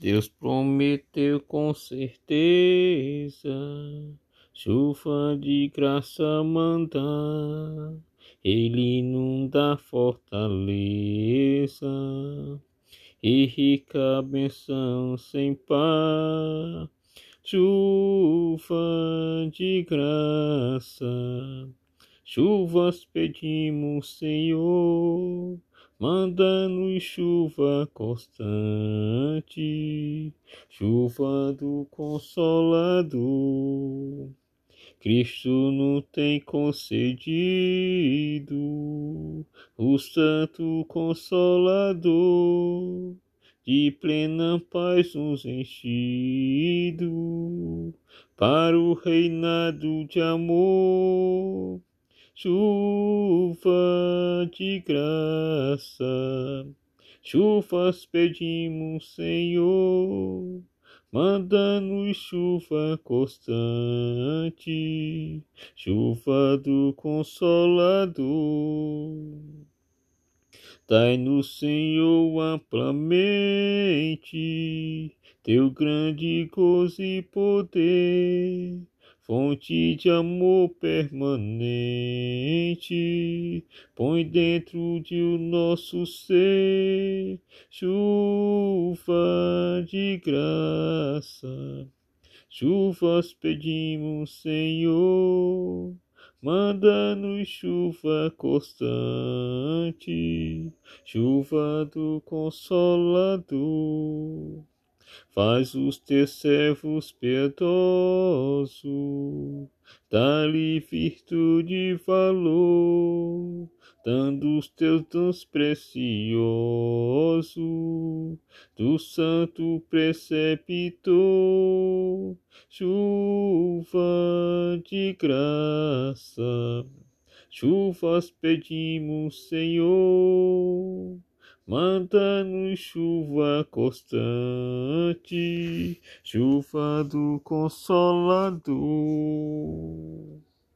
Deus prometeu com certeza, chuva de graça mandar, Ele inunda a fortaleza, e rica benção sem par, chuva de graça, chuvas pedimos, Senhor manda-nos chuva constante, chuva do Consolador. Cristo nos tem concedido o Santo Consolador, de plena paz nos enchido para o reinado de amor chuva de graça. Chuvas pedimos, Senhor, manda-nos chuva constante, chuva do Consolador. Dai-nos, Senhor, amplamente teu grande gozo e poder fonte de amor permanente, põe dentro de o nosso ser chuva de graça. Chuvas pedimos, Senhor, manda-nos chuva constante, chuva do Consolador. Faz os teus servos piedosos, dá-lhe virtude e valor, dando os teus dons preciosos. Do santo preceptor, chuva de graça, chuvas pedimos, Senhor Manda-nos chuva constante, chuva do Consolador.